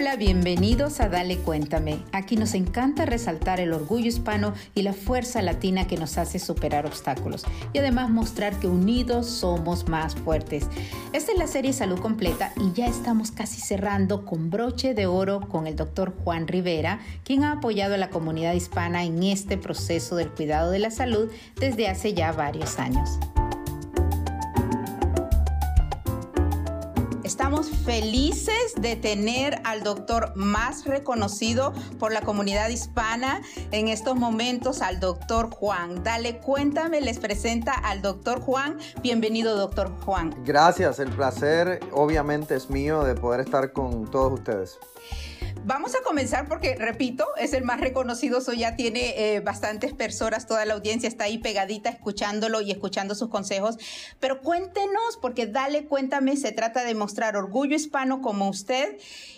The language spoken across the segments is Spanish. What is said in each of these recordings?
Hola, bienvenidos a Dale Cuéntame. Aquí nos encanta resaltar el orgullo hispano y la fuerza latina que nos hace superar obstáculos y además mostrar que unidos somos más fuertes. Esta es la serie Salud Completa y ya estamos casi cerrando con broche de oro con el doctor Juan Rivera, quien ha apoyado a la comunidad hispana en este proceso del cuidado de la salud desde hace ya varios años. Estamos felices de tener al doctor más reconocido por la comunidad hispana en estos momentos, al doctor Juan. Dale, cuéntame, les presenta al doctor Juan. Bienvenido, doctor Juan. Gracias, el placer obviamente es mío de poder estar con todos ustedes. Vamos a comenzar porque, repito, es el más reconocido, eso ya tiene eh, bastantes personas, toda la audiencia está ahí pegadita escuchándolo y escuchando sus consejos. Pero cuéntenos, porque dale, cuéntame, se trata de mostrar orgullo hispano como usted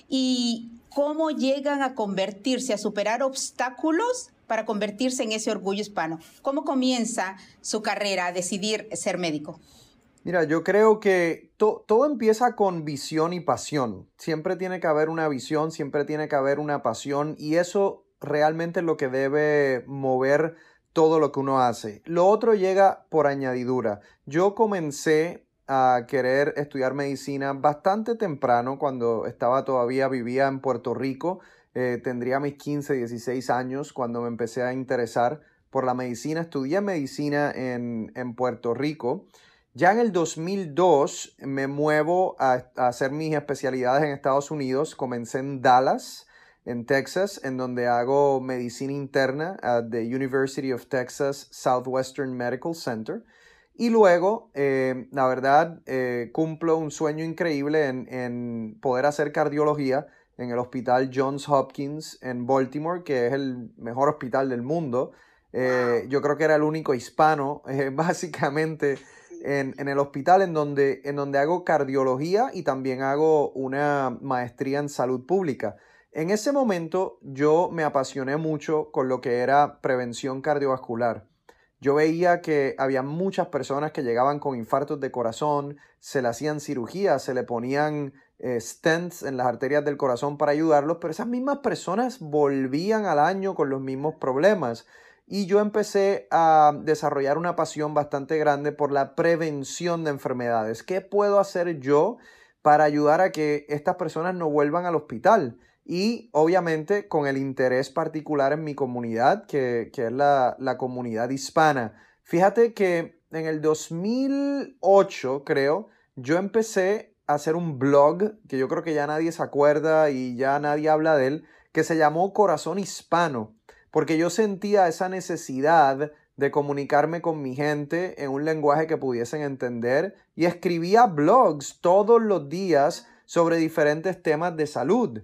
y cómo llegan a convertirse, a superar obstáculos para convertirse en ese orgullo hispano. ¿Cómo comienza su carrera a decidir ser médico? Mira, yo creo que todo empieza con visión y pasión. Siempre tiene que haber una visión, siempre tiene que haber una pasión y eso realmente es lo que debe mover todo lo que uno hace. Lo otro llega por añadidura. Yo comencé a querer estudiar medicina bastante temprano cuando estaba todavía vivía en Puerto Rico. Eh, tendría mis 15, 16 años cuando me empecé a interesar por la medicina. Estudié medicina en, en Puerto Rico. Ya en el 2002 me muevo a, hacer mis especialidades en Estados Unidos. Comencé en Dallas, en Texas, en donde hago medicina interna at the University of Texas Southwestern Medical Center. Y luego, eh, la verdad, eh, cumplo un sueño increíble en, poder hacer cardiología en el Hospital Johns Hopkins en Baltimore, que es el mejor hospital del mundo. Eh, yo creo que era el único hispano, básicamente en, el hospital en donde, en donde hago cardiología y también hago una maestría en salud pública. En ese momento yo me apasioné mucho con lo que era prevención cardiovascular. Yo veía que había muchas personas que llegaban con infartos de corazón, se le hacían cirugías, se le ponían eh, stents en las arterias del corazón para ayudarlos, pero esas mismas personas volvían al año con los mismos problemas y yo empecé a desarrollar una pasión bastante grande por la prevención de enfermedades. ¿Qué puedo hacer yo para ayudar a que estas personas no vuelvan al hospital? Y obviamente con el interés particular en mi comunidad, que, es la, la comunidad hispana. Fíjate que en el 2008, creo, yo empecé a hacer un blog que yo creo que ya nadie se acuerda y ya nadie habla de él, que se llamó Corazón Hispano porque yo sentía esa necesidad de comunicarme con mi gente en un lenguaje que pudiesen entender y escribía blogs todos los días sobre diferentes temas de salud.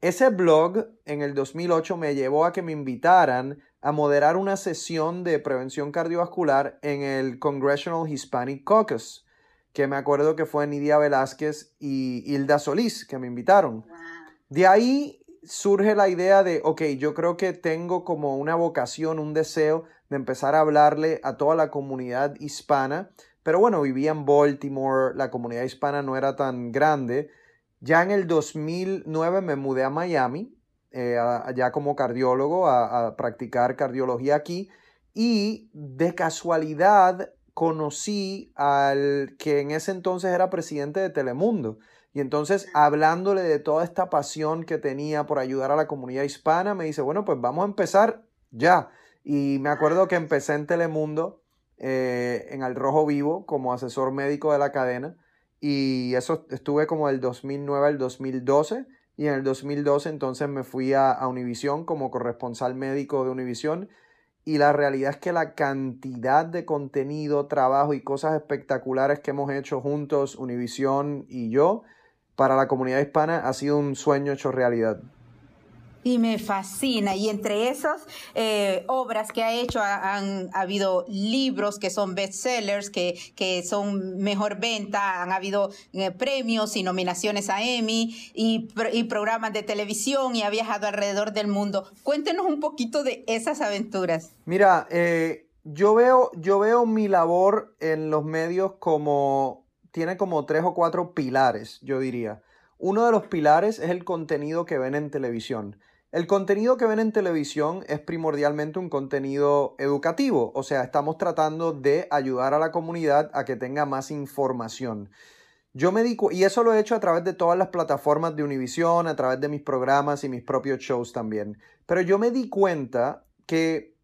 Ese blog en el 2008 me llevó a que me invitaran a moderar una sesión de prevención cardiovascular en el Congressional Hispanic Caucus, que me acuerdo que fue Nidia Velázquez y Hilda Solís que me invitaron. De ahí surge la idea de, ok, yo creo que tengo como una vocación, un deseo de empezar a hablarle a toda la comunidad hispana, pero bueno, vivía en Baltimore, la comunidad hispana no era tan grande. Ya en el 2009 me mudé a Miami, eh, allá como cardiólogo, a, a practicar cardiología aquí, y de casualidad conocí al que en ese entonces era presidente de Telemundo. Y entonces, hablándole de toda esta pasión que tenía por ayudar a la comunidad hispana, me dice, bueno, pues vamos a empezar ya. Y me acuerdo que empecé en Telemundo, eh, en Al Rojo Vivo, como asesor médico de la cadena. Y eso estuve como del 2009 al 2012. Y en el 2012 entonces me fui a, a Univisión como corresponsal médico de Univisión. Y la realidad es que la cantidad de contenido, trabajo y cosas espectaculares que hemos hecho juntos, Univisión y yo, para la comunidad hispana ha sido un sueño hecho realidad. Y me fascina. Y entre esas eh, obras que ha hecho, han habido libros que son bestsellers, que, que son mejor venta, han habido eh, premios y nominaciones a Emmy y, y, programas de televisión y ha viajado alrededor del mundo. Cuéntenos un poquito de esas aventuras. Mira, eh, yo, veo, yo veo mi labor en los medios como tiene como tres o cuatro pilares, yo diría. uno de los pilares es el contenido que ven en televisión. El contenido que ven en televisión es primordialmente un contenido educativo, o sea, estamos tratando de ayudar a la comunidad a que tenga más información. Yo me digo, y eso lo he hecho a través de todas las plataformas de Univision, a través de mis programas y mis propios shows también. Pero yo me di cuenta que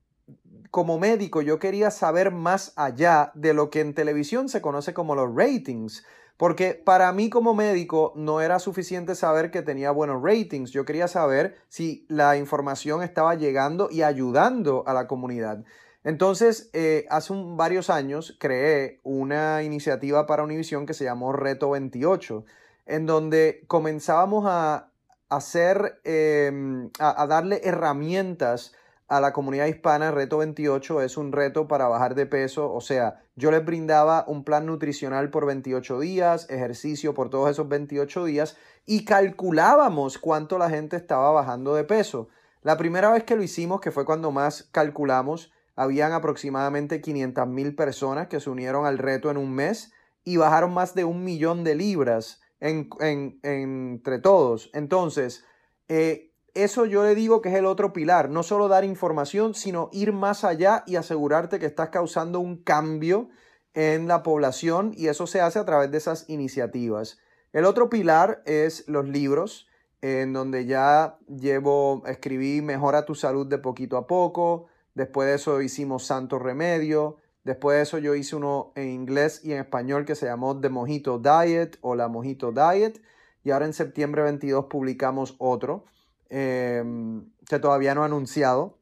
como médico yo quería saber más allá de lo que en televisión se conoce como los ratings. Porque para mí como médico no era suficiente saber que tenía buenos ratings. Yo quería saber si la información estaba llegando y ayudando a la comunidad. Entonces, eh, hace varios años creé una iniciativa para Univision que se llamó Reto 28, en donde comenzábamos a hacer, em, a darle herramientas a la comunidad hispana, Reto 28 es un reto para bajar de peso, o sea, yo les brindaba un plan nutricional por 28 días, ejercicio por todos esos 28 días y calculábamos cuánto la gente estaba bajando de peso. La primera vez que lo hicimos, que fue cuando más calculamos, habían aproximadamente 500 mil personas que se unieron al reto en un mes y bajaron más de un millón de libras entre todos. Entonces, eh, eso yo le digo que es el otro pilar, no solo dar información, sino ir más allá y asegurarte que estás causando un cambio en la población y eso se hace a través de esas iniciativas. El otro pilar es los libros, en donde ya llevo, escribí Mejora tu salud de poquito a poco, después de eso hicimos Santo Remedio, después de eso yo hice uno en inglés y en español que se llamó The Mojito Diet o La Mojito Diet y ahora en septiembre 22 publicamos otro Em, que todavía no he anunciado,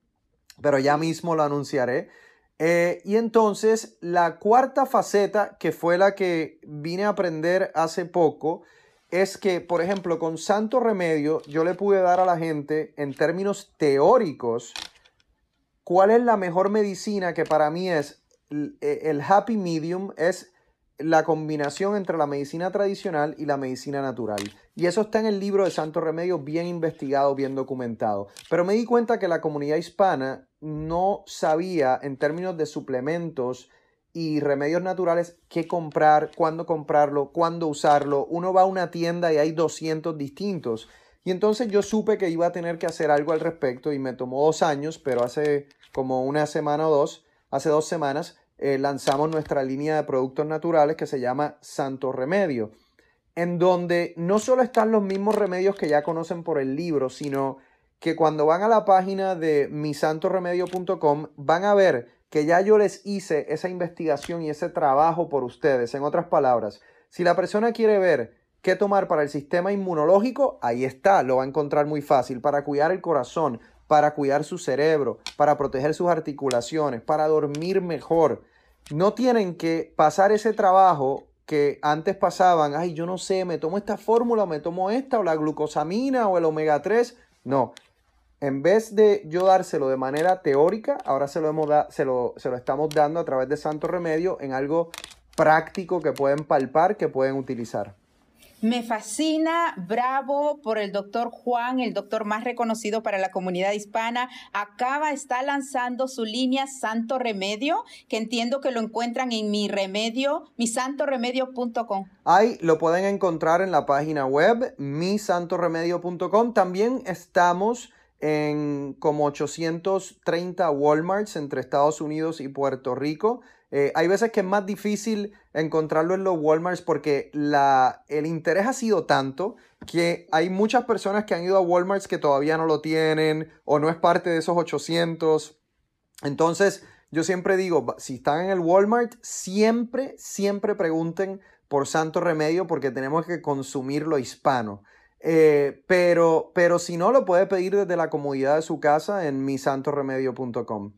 pero ya mismo lo anunciaré. Eh, y entonces la cuarta faceta, que fue la que vine a aprender hace poco, es que, por ejemplo, con Santo Remedio, yo le pude dar a la gente, en términos teóricos, cuál es la mejor medicina que para mí es el happy medium, es la combinación entre la medicina tradicional y la medicina natural. Y eso está en el libro de Santo Remedio, bien investigado, bien documentado. Pero me di cuenta que la comunidad hispana no sabía en términos de suplementos y remedios naturales qué comprar, cuándo comprarlo, cuándo usarlo. Uno va a una tienda y hay 200 distintos. Y entonces yo supe que iba a tener que hacer algo al respecto y me tomó dos años, pero hace como una semana o dos, hace dos semanas, eh, lanzamos nuestra línea de productos naturales que se llama Santo Remedio, en donde no solo están los mismos remedios que ya conocen por el libro, sino que cuando van a la página de misantoremedio.com van a ver que ya yo les hice esa investigación y ese trabajo por ustedes. En otras palabras, si la persona quiere ver qué tomar para el sistema inmunológico, ahí está, lo va a encontrar muy fácil. Para cuidar el corazón, para cuidar su cerebro, para proteger sus articulaciones, para dormir mejor. No tienen que pasar ese trabajo que antes pasaban, ay, yo no sé, me tomo esta fórmula, me tomo esta, o la glucosamina, o el omega 3. No, en vez de yo dárselo de manera teórica, ahora se lo, se lo estamos dando a través de Santo Remedio en algo práctico que pueden palpar, que pueden utilizar. Me fascina, bravo por el doctor Juan, el doctor más reconocido para la comunidad hispana. Acaba, está lanzando su línea Santo Remedio, que entiendo que lo encuentran en mi remedio, misantoremedio.com. Ahí lo pueden encontrar en la página web, misantoremedio.com. También estamos en como 830 Walmarts entre Estados Unidos y Puerto Rico. Eh, hay veces que es más difícil encontrarlo en los Walmarts porque la, el interés ha sido tanto que hay muchas personas que han ido a Walmarts que todavía no lo tienen o no es parte de esos 800. Entonces, yo siempre digo, si están en el Walmart, siempre, siempre pregunten por Santo Remedio porque tenemos que consumir lo hispano. Eh, pero, pero si no, lo puede pedir desde la comodidad de su casa en misantoremedio.com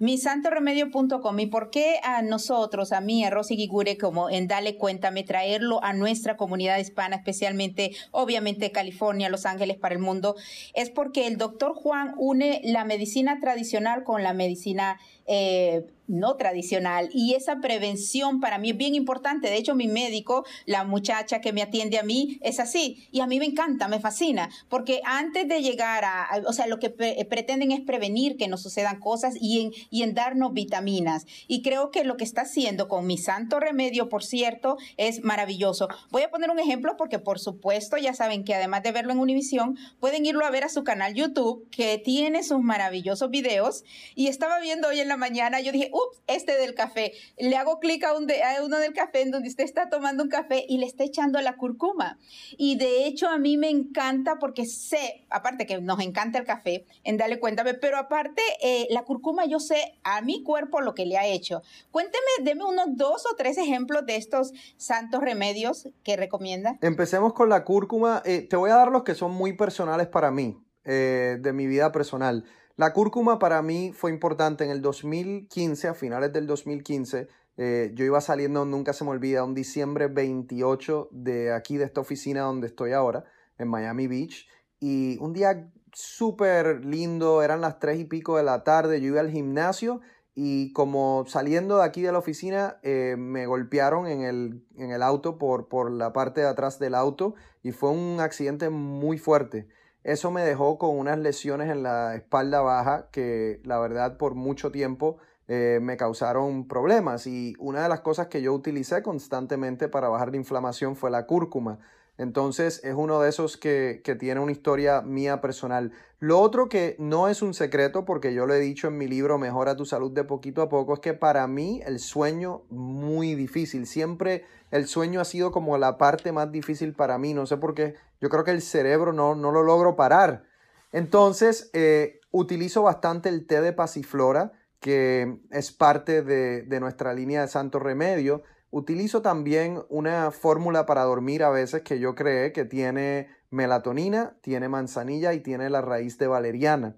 misantoremedio.com y por qué a nosotros, a mí, a Rosy Gigure, como en Dale Cuéntame, traerlo a nuestra comunidad hispana, especialmente, obviamente, California, Los Ángeles, para el mundo, es porque el doctor Juan une la medicina tradicional con la medicina eh, no tradicional y esa prevención para mí es bien importante. De hecho, mi médico, la muchacha que me atiende a mí, es así y a mí me encanta, me fascina, porque antes de llegar a, o sea, lo que pretenden es prevenir que nos sucedan cosas y en, y en darnos vitaminas. Y creo que lo que está haciendo con mi santo remedio, por cierto, es maravilloso. Voy a poner un ejemplo porque, por supuesto, ya saben que además de verlo en Univisión, pueden irlo a ver a su canal YouTube, que tiene sus maravillosos videos. Y estaba viendo hoy en la mañana, yo dije, ups, este del café. Le hago clic a, un a uno del café en donde usted está tomando un café y le está echando la curcuma. Y de hecho, a mí me encanta porque sé, aparte que nos encanta el café, en Dale Cuéntame, pero aparte, eh, la curcuma yo sé a mi cuerpo lo que le ha hecho. Cuénteme, deme unos dos o tres ejemplos de estos santos remedios que recomienda. Empecemos con la cúrcuma. Eh, te voy a dar los que son muy personales para mí, eh, de mi vida personal. La cúrcuma para mí fue importante en el 2015, a finales del 2015. Eh, yo iba saliendo, nunca se me olvida, un diciembre 28 de aquí, de esta oficina donde estoy ahora, en Miami Beach. Y un día súper lindo, eran las tres y pico de la tarde, yo iba al gimnasio y como saliendo de aquí de la oficina eh, me golpearon en el, en el auto por, por la parte de atrás del auto y fue un accidente muy fuerte. Eso me dejó con unas lesiones en la espalda baja que la verdad por mucho tiempo eh, me causaron problemas y una de las cosas que yo utilicé constantemente para bajar la inflamación fue la cúrcuma. Entonces es uno de esos que, tiene una historia mía personal. Lo otro que no es un secreto, porque yo lo he dicho en mi libro Mejora tu salud de poquito a poco, es que para mí el sueño muy difícil. Siempre el sueño ha sido como la parte más difícil para mí. No sé por qué. Yo creo que el cerebro no, no lo logro parar. Entonces eh, utilizo bastante el té de pasiflora, que es parte de, de nuestra línea de Santo Remedio. Utilizo también una fórmula para dormir a veces que yo creé que tiene melatonina, tiene manzanilla y tiene la raíz de valeriana.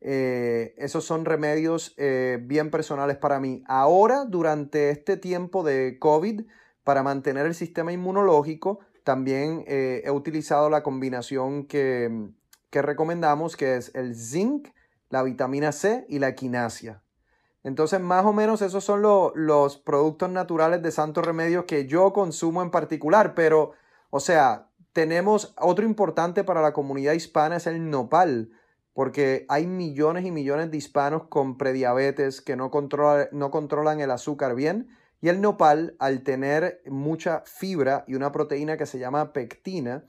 Eh, esos son remedios eh, bien personales para mí. Ahora, durante este tiempo de COVID, para mantener el sistema inmunológico, también eh, he utilizado la combinación que, que recomendamos, que es el zinc, la vitamina C y la quinasia. Entonces, más o menos esos son los productos naturales de Santo Remedio que yo consumo en particular, pero, o sea, tenemos otro importante para la comunidad hispana es el nopal, porque hay millones y millones de hispanos con prediabetes que no, no controlan el azúcar bien. Y el nopal, al tener mucha fibra y una proteína que se llama pectina,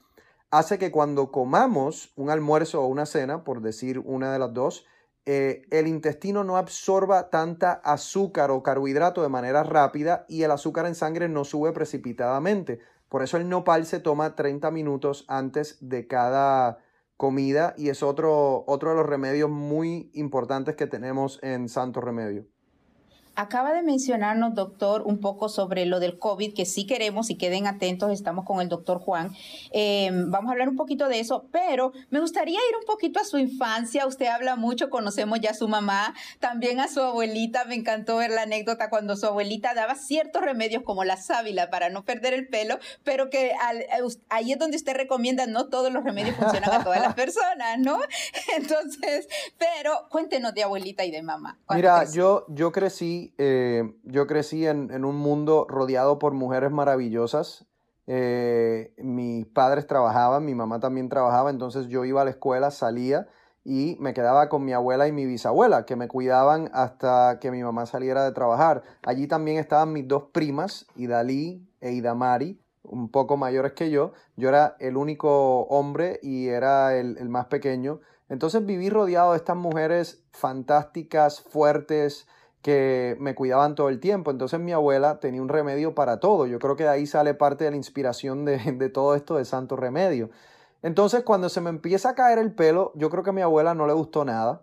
hace que cuando comamos un almuerzo o una cena, por decir una de las dos, eh, el intestino no absorba tanta azúcar o carbohidrato de manera rápida y el azúcar en sangre no sube precipitadamente. Por eso el nopal se toma 30 minutos antes de cada comida y es otro, otro de los remedios muy importantes que tenemos en Santo Remedio. Acaba de mencionarnos, doctor, un poco sobre lo del COVID, que sí queremos y queden atentos, estamos con el doctor Juan. Em, vamos a hablar un poquito de eso, pero me gustaría ir un poquito a su infancia. Usted habla mucho, conocemos ya a su mamá, también a su abuelita. Me encantó ver la anécdota cuando su abuelita daba ciertos remedios como la sábila para no perder el pelo, pero que ahí es donde usted recomienda, no todos los remedios funcionan a todas las personas, ¿no? Entonces, pero cuéntenos de abuelita y de mamá. Mira, yo, yo crecí eh, yo crecí en, un mundo rodeado por mujeres maravillosas. Eh, mis padres trabajaban, mi mamá también trabajaba, entonces yo iba a la escuela, salía y me quedaba con mi abuela y mi bisabuela, que me cuidaban hasta que mi mamá saliera de trabajar. Allí también estaban mis dos primas, Idalí e Idamari, un poco mayores que yo. Yo era el único hombre y era el, el más pequeño. Entonces viví rodeado de estas mujeres fantásticas, fuertes, que me cuidaban todo el tiempo. Entonces mi abuela tenía un remedio para todo. Yo creo que de ahí sale parte de la inspiración de, todo esto de Santo Remedio. Entonces cuando se me empieza a caer el pelo, yo creo que a mi abuela no le gustó nada.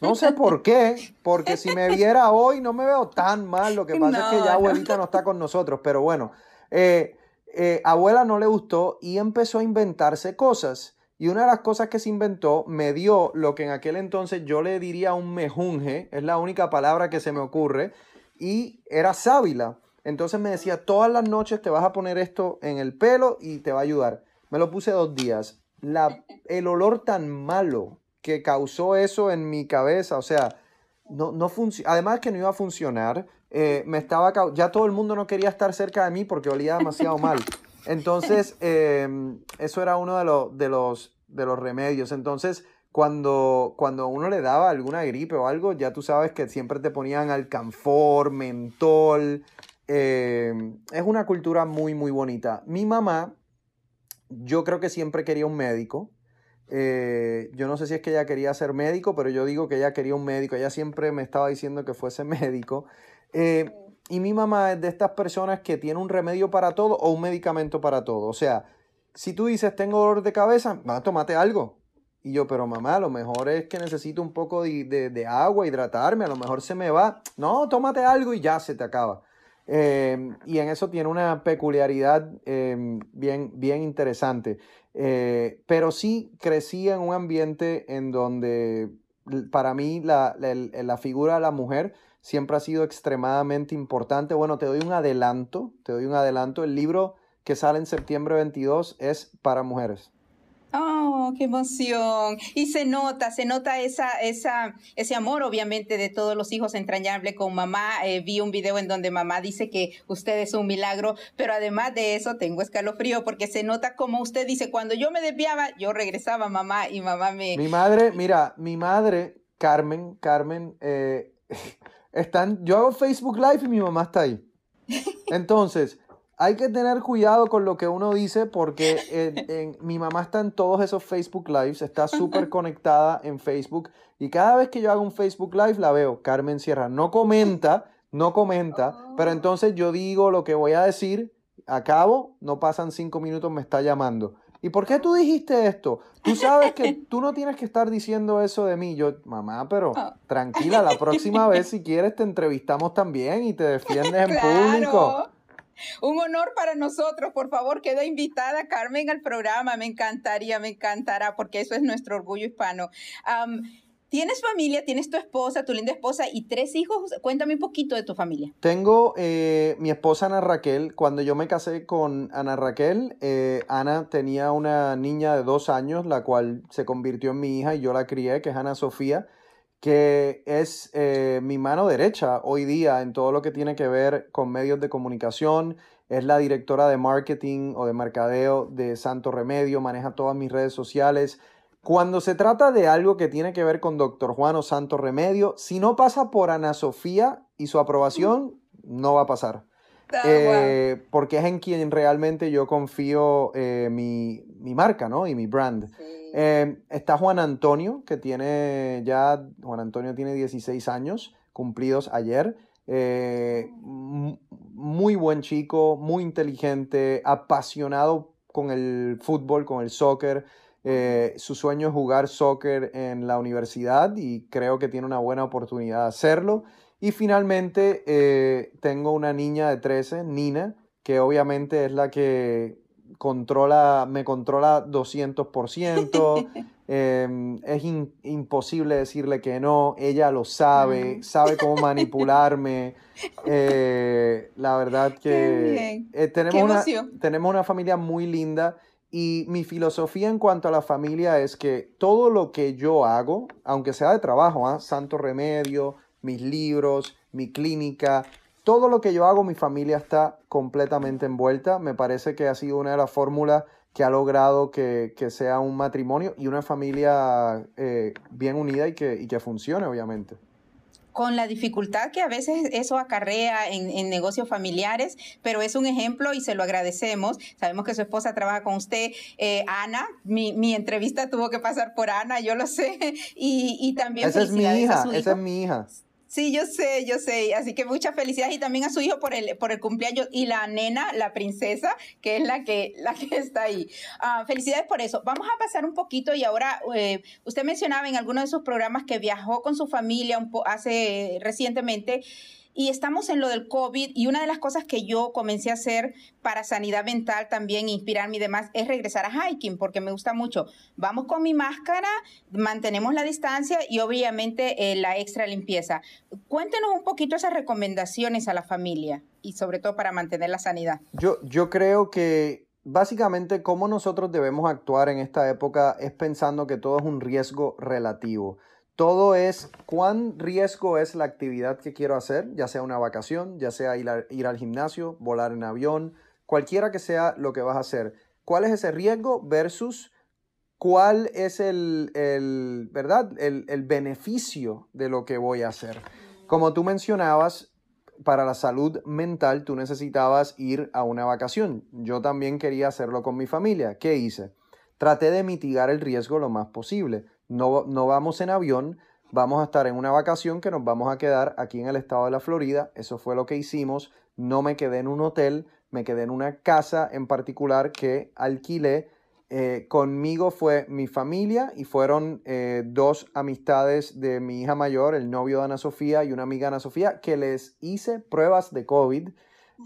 No sé por qué, porque si me viera hoy no me veo tan mal. Lo que pasa es que ya abuelita no está con nosotros, pero bueno, eh, eh, abuela no le gustó y empezó a inventarse cosas. Y una de las cosas que se inventó me dio lo que en aquel entonces yo le diría un mejunje, es la única palabra que se me ocurre, y era sábila. Entonces me decía, todas las noches te vas a poner esto en el pelo y te va a ayudar. Me lo puse dos días. La, el olor tan malo que causó eso en mi cabeza, o sea, no, no además que no iba a funcionar, eh, me estaba, ya todo el mundo no quería estar cerca de mí porque olía demasiado mal. Entonces, em, eso era uno de, los de, los, de los remedios. Entonces, cuando, cuando uno le daba alguna gripe o algo, ya tú sabes que siempre te ponían alcanfor, mentol. Em, es una cultura muy, muy bonita. Mi mamá, yo creo que siempre quería un médico. Eh, yo no sé si es que ella quería ser médico, pero yo digo que ella quería un médico. Ella siempre me estaba diciendo que fuese médico. Eh, y mi mamá es de estas personas que tiene un remedio para todo o un medicamento para todo. O sea, si tú dices tengo dolor de cabeza, va, tómate algo. Y yo, pero mamá, a lo mejor es que necesito un poco de, agua, hidratarme, a lo mejor se me va. No, tómate algo y ya se te acaba. Eh, y en eso tiene una peculiaridad bien, bien interesante. Eh, pero sí crecí en un ambiente en donde para mí la, figura de la mujer siempre ha sido extremadamente importante. Bueno, te doy un adelanto, te doy un adelanto. El libro que sale en septiembre 22 es para mujeres. Oh, qué emoción. Y se nota, se nota esa, esa, ese amor, obviamente, de todos los hijos entrañable con mamá. Eh, vi un video en donde mamá dice que usted es un milagro, pero además de eso tengo escalofrío porque se nota como usted dice, cuando yo me desviaba, yo regresaba mamá y mamá me... Mi madre, mira, mi madre, Carmen, Carmen, eh, están, yo hago Facebook Live y mi mamá está ahí. Entonces, hay que tener cuidado con lo que uno dice porque mi mamá está en todos esos Facebook Lives, está súper conectada en Facebook y cada vez que yo hago un Facebook Live la veo, Carmen Sierra, no comenta, no comenta, pero entonces yo digo lo que voy a decir, acabo, no pasan cinco minutos, me está llamando. ¿Y por qué tú dijiste esto? Tú sabes que tú no tienes que estar diciendo eso de mí. Yo, mamá, pero oh. tranquila, la próxima vez si quieres te entrevistamos también y te defiendes en público. Un honor para nosotros. Por favor, queda invitada Carmen al programa. Me encantaría, me encantará, porque eso es nuestro orgullo hispano. Tienes familia, tienes tu esposa, tu linda esposa y tres hijos. Cuéntame un poquito de tu familia. Tengo eh, mi esposa Ana Raquel. Cuando yo me casé con Ana Raquel, eh, Ana tenía una niña de dos años, la cual se convirtió en mi hija y yo la crié, que es Ana Sofía que es eh, mi mano derecha hoy día en todo lo que tiene que ver con medios de comunicación. Es la directora de marketing o de mercadeo de Santo Remedio, maneja todas mis redes sociales. Cuando se trata de algo que tiene que ver con Doctor Juan o Santo Remedio, si no pasa por Ana Sofía y su aprobación, no va a pasar. Ah, eh, porque es en quien realmente yo confío eh, mi, marca, ¿no? Y mi brand. Eh, está Juan Antonio, que tiene ya, Juan Antonio tiene 16 años cumplidos ayer. muy buen chico, muy inteligente, apasionado con el fútbol, con el soccer. su sueño es jugar soccer en la universidad y creo que tiene una buena oportunidad de hacerlo. Y finalmente eh, tengo una niña de 13, Nina, que obviamente es la que controla, me controla 200%. Em, es imposible decirle que no, ella lo sabe, sabe cómo manipularme. Eh, la verdad que eh, tenemos, una, tenemos una familia muy linda y mi filosofía en cuanto a la familia es que todo lo que yo hago, aunque sea de trabajo, ¿ah? santo remedio, mis libros, mi clínica, todo lo que yo hago, mi familia está completamente envuelta. Me parece que ha sido una de las fórmulas que ha logrado que, sea un matrimonio y una familia eh, bien unida y que, y que funcione, obviamente con la dificultad que a veces eso acarrea en, negocios familiares, pero es un ejemplo y se lo agradecemos. Sabemos que su esposa trabaja con usted, eh, Ana. Mi, mi, entrevista tuvo que pasar por Ana, yo lo sé. Y, y también... Esa es mi hija, esa es mi hija. Sí, yo sé, yo sé. Así que muchas felicidades y también a su hijo por el, por el cumpleaños y la nena, la princesa, que es la que, la que está ahí. Ah, felicidades por eso. Vamos a pasar un poquito y ahora eh, usted mencionaba en alguno de sus programas que viajó con su familia un hace recientemente y estamos en lo del COVID y una de las cosas que yo comencé a hacer para sanidad mental también, inspirarme y demás, es regresar a hiking porque me gusta mucho. Vamos con mi máscara, mantenemos la distancia y obviamente eh, la extra limpieza. Cuéntenos un poquito esas recomendaciones a la familia y sobre todo para mantener la sanidad. Yo, yo creo que básicamente cómo nosotros debemos actuar en esta época es pensando que todo es un riesgo relativo Todo es cuán riesgo es la actividad que quiero hacer, ya sea una vacación, ya sea ir, al gimnasio, volar en avión, cualquiera que sea lo que vas a hacer. ¿Cuál es ese riesgo versus cuál es el, el ¿verdad? El, beneficio de lo que voy a hacer? Como tú mencionabas, para la salud mental tú necesitabas ir a una vacación. Yo también quería hacerlo con mi familia. ¿Qué hice? Traté de mitigar el riesgo lo más posible. No, no vamos en avión, vamos a estar en una vacación que nos vamos a quedar aquí en el estado de la Florida. Eso fue lo que hicimos. No me quedé en un hotel, me quedé en una casa en particular que alquilé. Eh, conmigo fue mi familia y fueron eh, dos amistades de mi hija mayor, el novio de Ana Sofía y una amiga de Ana Sofía, que les hice pruebas de COVID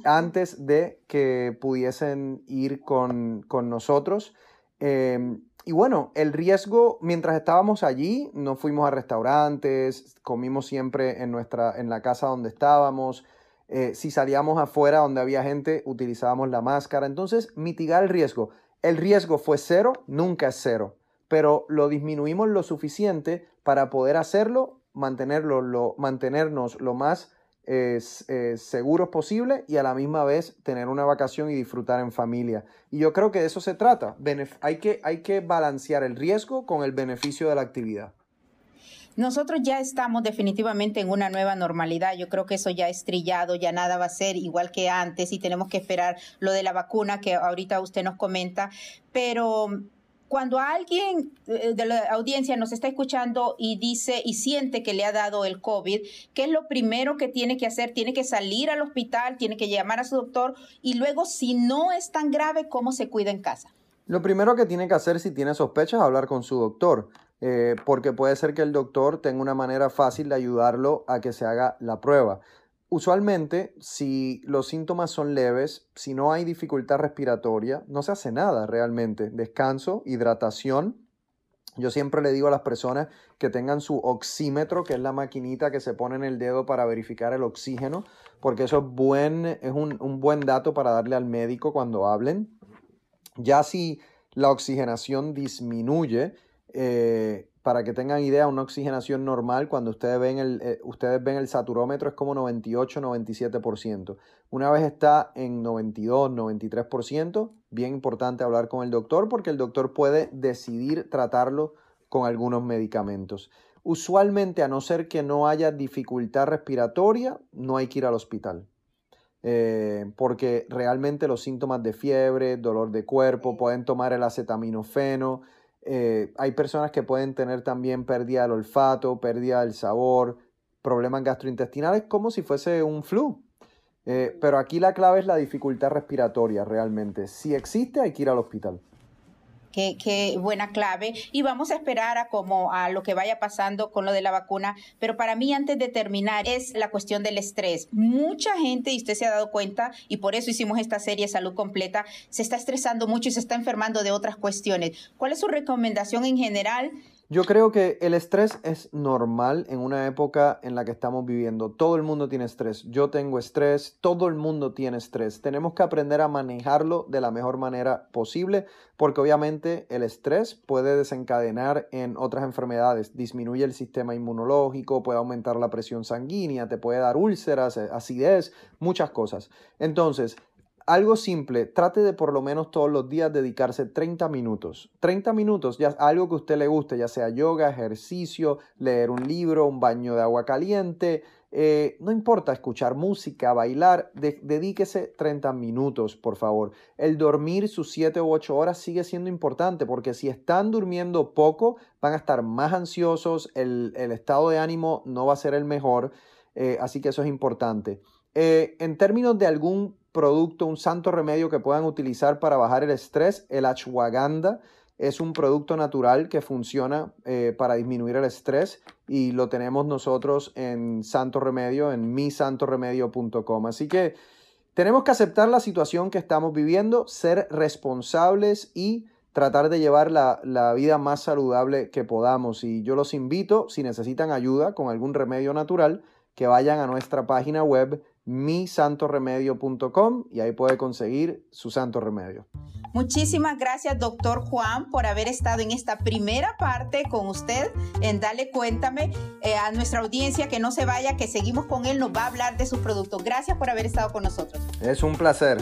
antes de que pudiesen ir con, con nosotros. Em, y bueno, el riesgo, mientras estábamos allí, no fuimos a restaurantes, comimos siempre en, nuestra, en la casa donde estábamos. Eh, si salíamos afuera donde había gente, utilizábamos la máscara. Entonces, mitigar el riesgo. El riesgo fue cero, nunca es cero, pero lo disminuimos lo suficiente para poder hacerlo, mantenerlo, lo, mantenernos lo más es, seguros posible y a la misma vez tener una vacación y disfrutar en familia. Y yo creo que de eso se trata. hay, que, hay que balancear el riesgo con el beneficio de la actividad. Nosotros ya estamos definitivamente en una nueva normalidad. Yo creo que eso ya es trillado, ya nada va a ser igual que antes y tenemos que esperar lo de la vacuna que ahorita usted nos comenta. Pero cuando alguien eh, de la audiencia nos está escuchando y dice y siente que le ha dado el COVID, ¿qué es lo primero que tiene que hacer? Tiene que salir al hospital, tiene que llamar a su doctor y luego, si no es tan grave, ¿cómo se cuida en casa? Lo primero que tiene que hacer si tiene sospechas es hablar con su doctor, eh, porque puede ser que el doctor tenga una manera fácil de ayudarlo a que se haga la prueba. Usualmente, si los síntomas son leves, si no hay dificultad respiratoria, no se hace nada realmente. Descanso, hidratación. Yo siempre le digo a las personas que tengan su oxímetro, que es la maquinita que se pone en el dedo para verificar el oxígeno, porque eso es, buen, es un, un buen dato para darle al médico cuando hablen. Ya si la oxigenación disminuye, eh, para que tengan idea, una oxigenación normal, cuando ustedes ven el, eh, ustedes ven el saturómetro, es como 98-97%. Una vez está en 92-93%, bien importante hablar con el doctor porque el doctor puede decidir tratarlo con algunos medicamentos. Usualmente, a no ser que no haya dificultad respiratoria, no hay que ir al hospital. Eh, porque realmente los síntomas de fiebre, dolor de cuerpo, pueden tomar el acetaminofeno, eh, hay personas que pueden tener también pérdida del olfato, pérdida del sabor, problemas gastrointestinales, como si fuese un flu. Eh, pero aquí la clave es la dificultad respiratoria realmente. Si existe, hay que ir al hospital. Qué, buena clave. Y vamos a esperar a como a lo que vaya pasando con lo de la vacuna. Pero para mí, antes de terminar, es la cuestión del estrés. Mucha gente, y usted se ha dado cuenta, y por eso hicimos esta serie Salud Completa, se está estresando mucho y se está enfermando de otras cuestiones. ¿Cuál es su recomendación en general yo creo que el estrés es normal en una época en la que estamos viviendo. Todo el mundo tiene estrés. Yo tengo estrés, todo el mundo tiene estrés. Tenemos que aprender a manejarlo de la mejor manera posible porque obviamente el estrés puede desencadenar en otras enfermedades. Disminuye el sistema inmunológico, puede aumentar la presión sanguínea, te puede dar úlceras, acidez, muchas cosas. Entonces, algo simple, trate de por lo menos todos los días dedicarse 30 minutos. 30 minutos, ya algo que a usted le guste, ya sea yoga, ejercicio, leer un libro, un baño de agua caliente, eh, no importa, escuchar música, bailar, dedíquese 30 minutos, por favor. El dormir sus 7 u 8 horas sigue siendo importante porque si están durmiendo poco, van a estar más ansiosos, el, estado de ánimo no va a ser el mejor, eh, así que eso es importante. Eh, en términos de algún producto, un santo remedio que puedan utilizar para bajar el estrés, el ashwagandha es un producto natural que funciona eh, para disminuir el estrés y lo tenemos nosotros en Santo Remedio, en misantoremedio.com. Así que tenemos que aceptar la situación que estamos viviendo, ser responsables y tratar de llevar la, la, vida más saludable que podamos. Y yo los invito, si necesitan ayuda con algún remedio natural, que vayan a nuestra página web misantoremedio.com y ahí puede conseguir su santo remedio. Muchísimas gracias, doctor Juan, por haber estado en esta primera parte con usted en Dale Cuéntame eh, a nuestra audiencia que no se vaya, que seguimos con él, nos va a hablar de sus productos. Gracias por haber estado con nosotros. Es un placer.